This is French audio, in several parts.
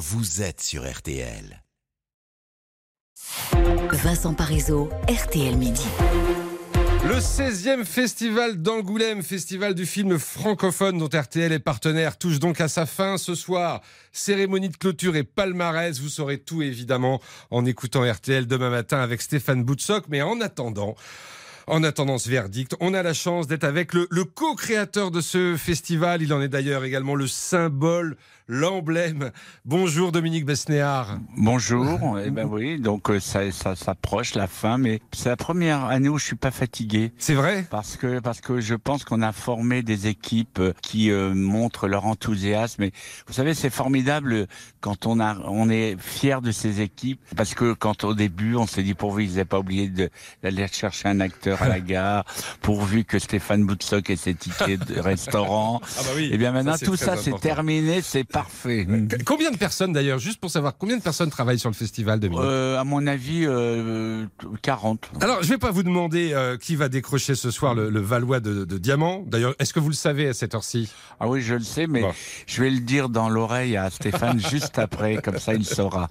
vous êtes sur RTL. Vincent Parisot, RTL Midi. Le 16e festival d'Angoulême, festival du film francophone dont RTL est partenaire, touche donc à sa fin ce soir. Cérémonie de clôture et palmarès, vous saurez tout évidemment en écoutant RTL demain matin avec Stéphane Boutsock. Mais en attendant, en attendant ce verdict, on a la chance d'être avec le, le co-créateur de ce festival. Il en est d'ailleurs également le symbole l'emblème. Bonjour Dominique Besnéard. Bonjour. eh ben oui, donc euh, ça, ça s'approche la fin, mais c'est la première année où je suis pas fatigué. C'est vrai? Parce que parce que je pense qu'on a formé des équipes euh, qui euh, montrent leur enthousiasme. Et vous savez, c'est formidable quand on a on est fier de ces équipes parce que quand au début on s'est dit pourvu ils n'aient pas oublié d'aller chercher un acteur à la gare, pourvu que Stéphane Boutsock ait ses tickets de restaurant. Ah bah oui. Et bien maintenant tout ça c'est terminé, c'est parfait. Combien de personnes d'ailleurs, juste pour savoir, combien de personnes travaillent sur le festival, Dominique? Euh, à mon avis, euh, 40. Alors, je ne vais pas vous demander euh, qui va décrocher ce soir le, le Valois de, de Diamant. D'ailleurs, est-ce que vous le savez à cette heure-ci? Ah oui, je le sais, mais Bon. je vais le dire dans l'oreille à Stéphane juste après, comme ça il saura.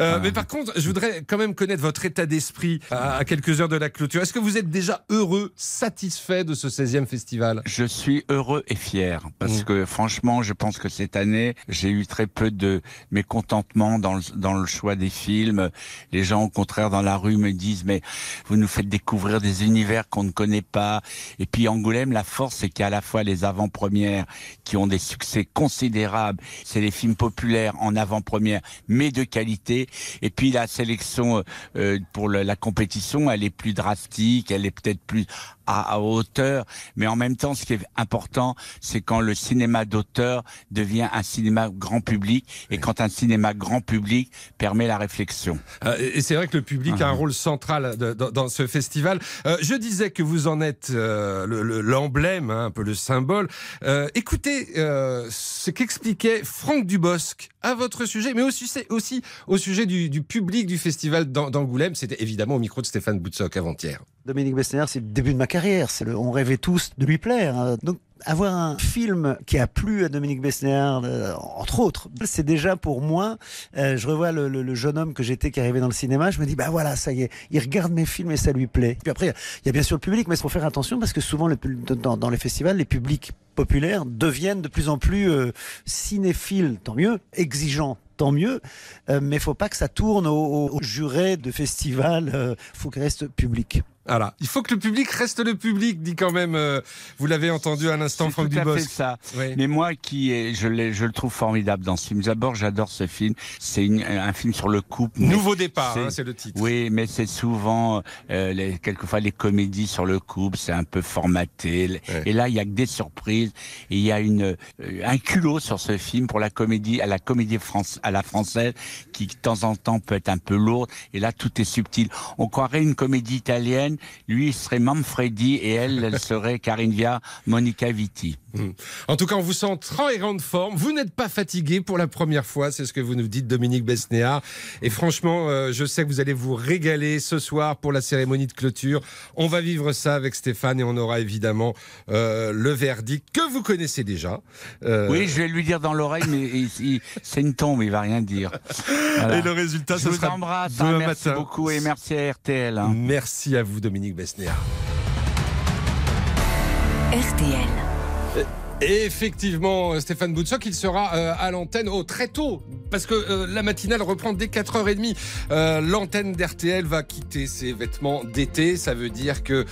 Euh, Mais par contre, je voudrais quand même connaître votre état d'esprit à, à quelques heures de la clôture. Est-ce que vous êtes déjà heureux, satisfait de ce 16e festival? Je suis heureux et fier parce Mm. que franchement, je pense que cette année, j'ai eu très peu de mécontentement dans le, dans le choix des films. Les gens, au contraire, dans la rue me disent mais vous nous faites découvrir des univers qu'on ne connaît pas. Et puis Angoulême, la force, c'est qu'il y a à la fois les avant-premières qui ont des succès considérables. C'est les films populaires en avant-première, mais de qualité. Et puis la sélection euh, pour la compétition, elle est plus drastique, elle peut-être plus à, à hauteur, mais en même temps, ce qui est important, c'est quand le cinéma d'auteur devient un cinéma grand public et quand un cinéma grand public permet la réflexion. Euh, Et c'est vrai que le public a un rôle central de- dans, dans ce festival. Euh, je disais que vous en êtes euh, le- le- l'emblème, hein, un peu le symbole. Euh, écoutez euh, ce qu'expliquait Franck Dubosc à votre sujet, mais aussi, aussi au sujet du, du public du festival d'An- d'Angoulême. C'était évidemment au micro de Stéphane Boutsock avant-hier. Dominique Besnéard, c'est le début de ma carrière. On rêvait tous de lui plaire. Donc, avoir un film qui a plu à Dominique Besnéard, euh, entre autres, c'est déjà pour moi. euh, je revois le, jeune homme que j'étais qui arrivait dans le cinéma. Je me dis, bah voilà, ça y est, il regarde mes films et ça lui plaît. Puis après, il y a bien sûr le public, mais il faut faire attention parce que souvent, dans, les festivals, les publics populaires deviennent de plus en plus euh, cinéphiles, tant mieux, exigeants. Tant mieux, euh, mais faut pas que ça tourne au, au juré de festival. euh, faut qu'il reste public. Voilà. Il faut que le public reste le public, dit quand même. euh, vous l'avez entendu à l'instant, Franck tout à fait Dubosc. ça. Oui. Mais moi, qui est, je, je le trouve formidable dans ce film. D'abord, j'adore ce film. C'est un film sur le couple. Nouveau départ, c'est- hein, c'est le titre. Oui, mais c'est souvent, euh, les, quelquefois, les comédies sur le couple, c'est un peu formaté. Ouais. Et là, il y a que des surprises. Et il y a une, euh, un culot sur ce film pour la comédie, à la comédie France, à la française, qui de temps en temps peut être un peu lourde. Et là, tout est subtil. On croirait une comédie italienne. Lui, il serait Manfredi et elle, elle serait Karine Viard, Monica Vitti. En tout cas, on vous sent très et grande forme. Vous n'êtes pas fatigué pour la première fois, c'est ce que vous nous dites, Dominique Besnéard. Et franchement, euh, je sais que vous allez vous régaler ce soir pour la cérémonie de clôture. On va vivre ça avec Stéphane et on aura évidemment euh, le verdict que vous connaissez déjà. Euh, Oui, je vais lui dire dans l'oreille, mais c'est une tombe, il va rien dire. Voilà. Et le résultat, Je ce vous sera embrasse, hein, merci matin. beaucoup et merci à RTL. hein. Merci à vous, Dominique Besnéard. RTL. Effectivement, euh, Stéphane Boutsock, il sera euh, à l'antenne oh, très tôt, parce que euh, la matinale reprend dès 4h30. Euh, L'antenne d'RTL va quitter ses vêtements d'été, ça veut dire que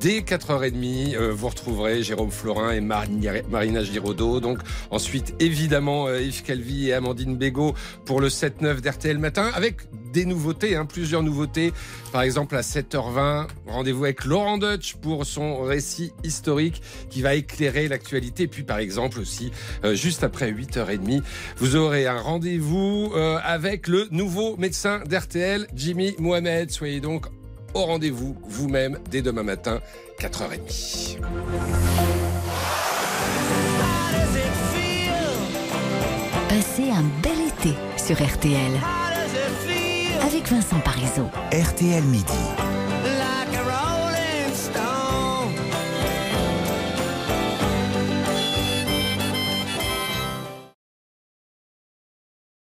dès 4h30, euh, vous retrouverez Jérôme Florin et Marina, Giraudot. Donc ensuite, évidemment, euh, Yves Calvi et Amandine Bégaud pour le 7-9 d'RTL Matin, avec des nouveautés, hein, plusieurs nouveautés. Par exemple, à 7h20, rendez-vous avec Laurent Deutsch pour son récit historique qui va éclairer l'actualité. Puis, par exemple, aussi, euh, juste après 8h30, vous aurez un rendez-vous avec le nouveau médecin d'RTL, Jimmy Mohamed. Soyez donc au rendez-vous vous-même dès demain matin, 4h30. Passez un bel été sur RTL. Avec Vincent Parisot. RTL Midi.